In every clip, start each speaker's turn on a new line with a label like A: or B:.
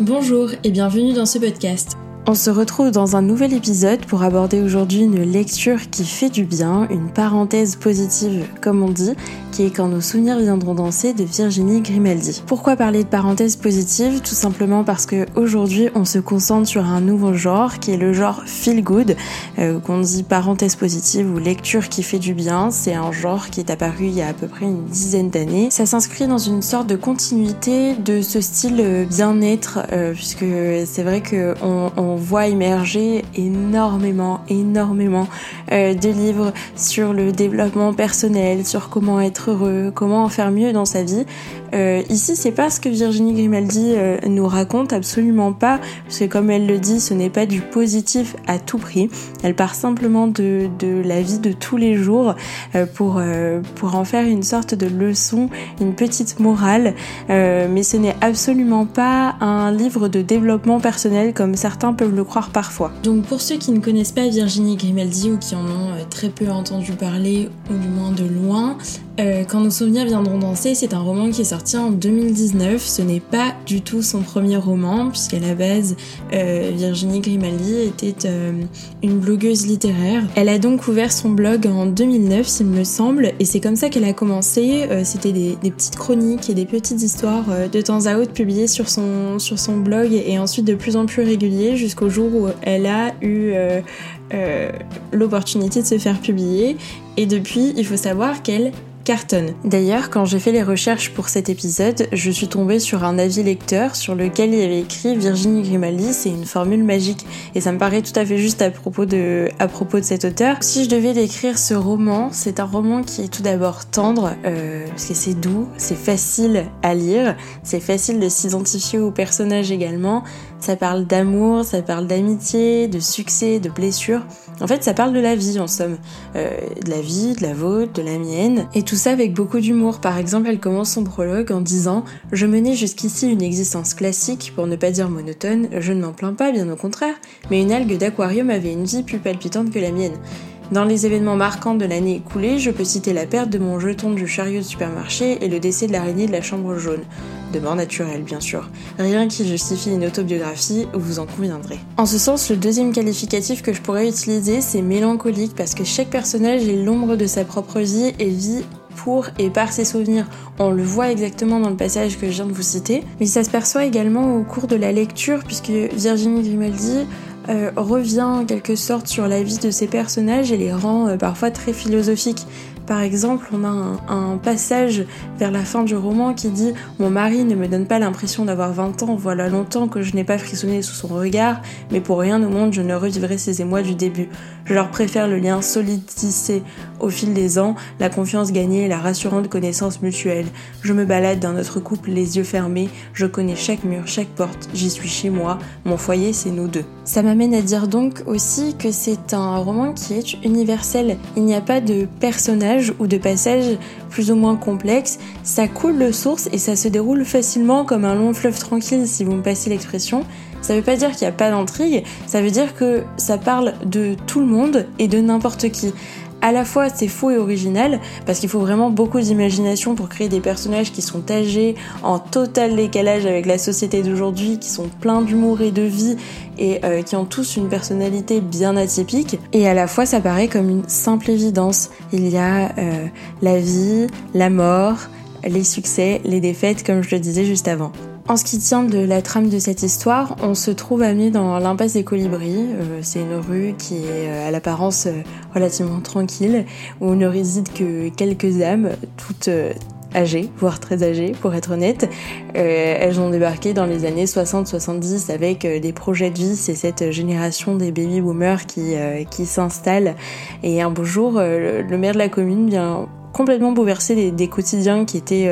A: Bonjour et bienvenue dans ce podcast.
B: On se retrouve dans un nouvel épisode pour aborder aujourd'hui une lecture qui fait du bien, une parenthèse positive comme on dit, qui est Quand nos souvenirs viendront danser de Virginie Grimaldi. Pourquoi parler de parenthèse positive Tout simplement parce que aujourd'hui on se concentre sur un nouveau genre qui est le genre feel good, euh, qu'on dit parenthèse positive ou lecture qui fait du bien. C'est un genre qui est apparu il y a à peu près une dizaine d'années. Ça s'inscrit dans une sorte de continuité de ce style euh, bien-être, euh, puisque c'est vrai que on, voit émerger énormément, énormément de livres sur le développement personnel, sur comment être comment en faire mieux dans sa vie. Euh, ici, c'est pas ce que Virginie Grimaldi euh, nous raconte, absolument pas, parce que comme elle le dit, ce n'est pas du positif à tout prix. Elle part simplement de, la vie de tous les jours euh, pour, pour en faire une sorte de leçon, une petite morale, mais ce n'est absolument pas un livre de développement personnel comme certains peuvent le croire parfois.
A: Donc pour ceux qui ne connaissent pas Virginie Grimaldi ou qui en ont très peu entendu parler, ou du moins de loin, Quand nos souvenirs viendront danser, c'est un roman qui est sorti en 2019. Ce n'est pas du tout son premier roman, puisqu'à la base, euh, Virginie Grimaldi était euh, une blogueuse littéraire. Elle a donc ouvert son blog en 2009, s'il me semble, et c'est comme ça qu'elle a commencé. Euh, c'était des, petites chroniques et des petites histoires de temps à autre publiées sur son, sur son blog, et ensuite de plus en plus régulier, jusqu'au jour où elle a eu l'opportunité de se faire publier. Et depuis, il faut savoir qu'elle D'ailleurs, quand j'ai fait les recherches pour cet épisode, je suis tombée sur un avis lecteur sur lequel il y avait écrit Virginie Grimaldi, c'est une formule magique. Et ça me paraît tout à fait juste à propos de, à propos de cet auteur. Si je devais décrire ce roman, c'est un roman qui est tout d'abord tendre, euh, parce que c'est doux, c'est facile à lire, c'est facile de s'identifier au personnage également. Ça parle d'amour, ça parle d'amitié, de succès, de blessures. En fait, ça parle de la vie en somme. Euh, de la vie, de la vôtre, de la mienne. Et tout ça avec beaucoup d'humour. Par exemple, elle commence son prologue en disant Je menais jusqu'ici une existence classique, pour ne pas dire monotone. Je ne m'en plains pas, bien au contraire. Mais une algue d'aquarium avait une vie plus palpitante que la mienne. Dans les événements marquants de l'année écoulée, je peux citer la perte de mon jeton du chariot de supermarché et le décès de l'araignée de la chambre jaune de mort naturelle bien sûr. Rien qui justifie une autobiographie, vous en conviendrez. En ce sens, le deuxième qualificatif que je pourrais utiliser, c'est mélancolique parce que chaque personnage est l'ombre de sa propre vie et vit pour et par ses souvenirs. On le voit exactement dans le passage que je viens de vous citer, mais ça se perçoit également au cours de la lecture puisque Virginie Grimaldi euh, revient en quelque sorte sur la vie de ses personnages et les rend euh, parfois très philosophiques. Par exemple, on a un, passage vers la fin du roman qui dit Mon mari ne me donne pas l'impression d'avoir 20 ans, voilà longtemps que je n'ai pas frissonné sous son regard, mais pour rien au monde je ne revivrai ces émois du début. Je leur préfère le lien solide tissé au fil des ans, la confiance gagnée et la rassurante connaissance mutuelle. Je me balade dans notre couple les yeux fermés, je connais chaque mur, chaque porte, j'y suis chez moi, mon foyer c'est nous deux. Ça m'amène à dire donc aussi que c'est un roman qui est universel. Il n'y a pas de personnage ou de passages plus ou moins complexes, ça coule de source et ça se déroule facilement comme un long fleuve tranquille si vous me passez l'expression. Ça veut pas dire qu'il n'y a pas d'intrigue, ça veut dire que ça parle de tout le monde et de n'importe qui à la fois c'est faux et original parce qu'il faut vraiment beaucoup d'imagination pour créer des personnages qui sont âgés, en total décalage avec la société d'aujourd'hui, qui sont pleins d'humour et de vie et euh, qui ont tous une personnalité bien atypique. Et à la fois ça paraît comme une simple évidence. Il y a euh, la vie, la mort, les succès, les défaites comme je le disais juste avant. En ce qui tient de la trame de cette histoire, on se trouve amené dans l'impasse des colibris. Euh, c'est une rue qui est euh, à l'apparence euh, relativement tranquille, où ne résident que quelques âmes, toutes âgées, voire très âgées pour être honnête. elles ont débarqué dans les années 60-70 avec des projets de vie. C'est cette génération des baby boomers qui, qui s'installe. Et un beau jour, le maire de la commune vient complètement bouleverser des, quotidiens qui étaient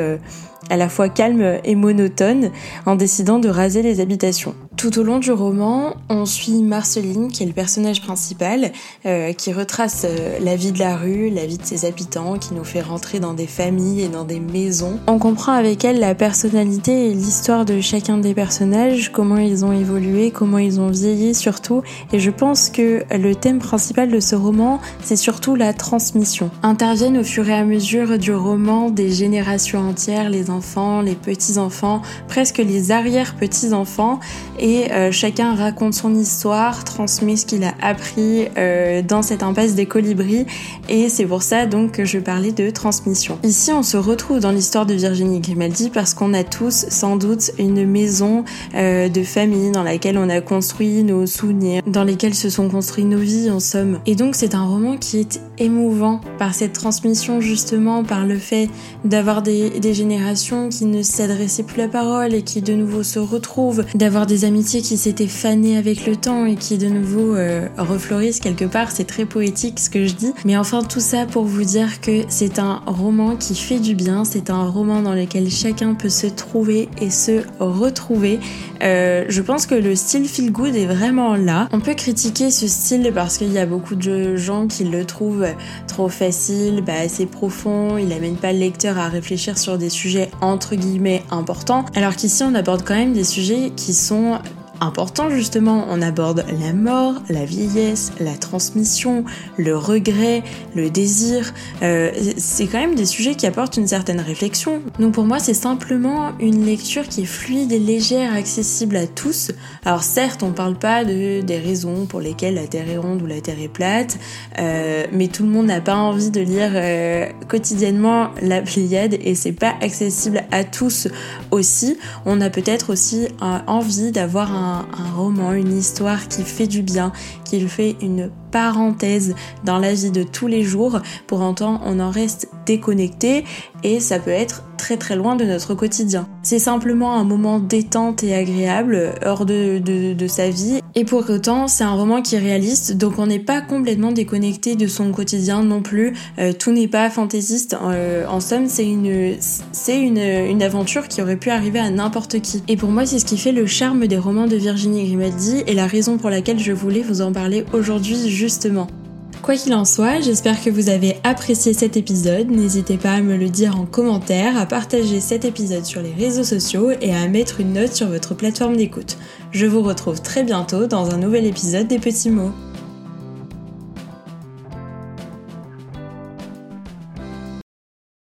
A: à la fois calmes et monotones en décidant de raser les habitations. Tout au long du roman, on suit Marceline, qui est le personnage principal, euh, qui retrace euh, la vie de la rue, la vie de ses habitants, qui nous fait rentrer dans des familles et dans des maisons. On comprend avec elle la personnalité et l'histoire de chacun des personnages, comment ils ont évolué, comment ils ont vieilli surtout. Et je pense que le thème principal de ce roman, c'est surtout la transmission. Interviennent au fur et à mesure du roman des générations entières, les enfants, les petits-enfants, presque les arrière-petits-enfants, et euh, chacun raconte son histoire, transmet ce qu'il a appris euh, dans cette impasse des colibris, et c'est pour ça donc que je parlais de transmission. Ici, on se retrouve dans l'histoire de Virginie Grimaldi parce qu'on a tous sans doute une maison euh, de famille dans laquelle on a construit nos souvenirs, dans lesquels se sont construites nos vies en somme. Et donc c'est un roman qui est émouvant par cette transmission justement, par le fait d'avoir des, des générations qui ne s'adressaient plus la parole et qui de nouveau se retrouvent, d'avoir des qui s'étaient fanées avec le temps et qui de nouveau euh, refleurissent quelque part. C'est très poétique ce que je dis. Mais enfin tout ça pour vous dire que c'est un roman qui fait du bien, c'est un roman dans lequel chacun peut se trouver et se retrouver. Euh, je pense que le style feel good est vraiment là. On peut critiquer ce style parce qu'il y a beaucoup de gens qui le trouvent trop facile, bah, assez profond, il amène pas le lecteur à réfléchir sur des sujets entre guillemets importants, alors qu'ici on aborde quand même des sujets qui sont important justement. On aborde la mort, la vieillesse, la transmission, le regret, le désir. Euh, c'est quand même des sujets qui apportent une certaine réflexion. Donc pour moi, c'est simplement une lecture qui est fluide et légère, accessible à tous. Alors certes, on parle pas de des raisons pour lesquelles la Terre est ronde ou la Terre est plate, euh, mais tout le monde n'a pas envie de lire euh, quotidiennement la Pléiade et c'est pas accessible à tous aussi. On a peut-être aussi envie d'avoir un un, roman, une histoire qui fait du bien, qui fait une parenthèse dans la vie de tous les jours. Pour autant, on en reste déconnecté et ça peut être très très loin de notre quotidien. C'est simplement un moment détente et agréable hors de, de, sa vie. Et pour autant, c'est un roman qui est réaliste, donc on n'est pas complètement déconnecté de son quotidien non plus. Euh, tout n'est pas fantaisiste. Euh, en somme, c'est une, c'est une, une aventure qui aurait pu arriver à n'importe qui. Et pour moi, c'est ce qui fait le charme des romans de Virginie Grimaldi et la raison pour laquelle je voulais vous en parler aujourd'hui justement. Quoi qu'il en soit, j'espère que vous avez apprécié cet épisode. N'hésitez pas à me le dire en commentaire, à partager cet épisode sur les réseaux sociaux et à mettre une note sur votre plateforme d'écoute. Je vous retrouve très bientôt dans un nouvel épisode des petits mots.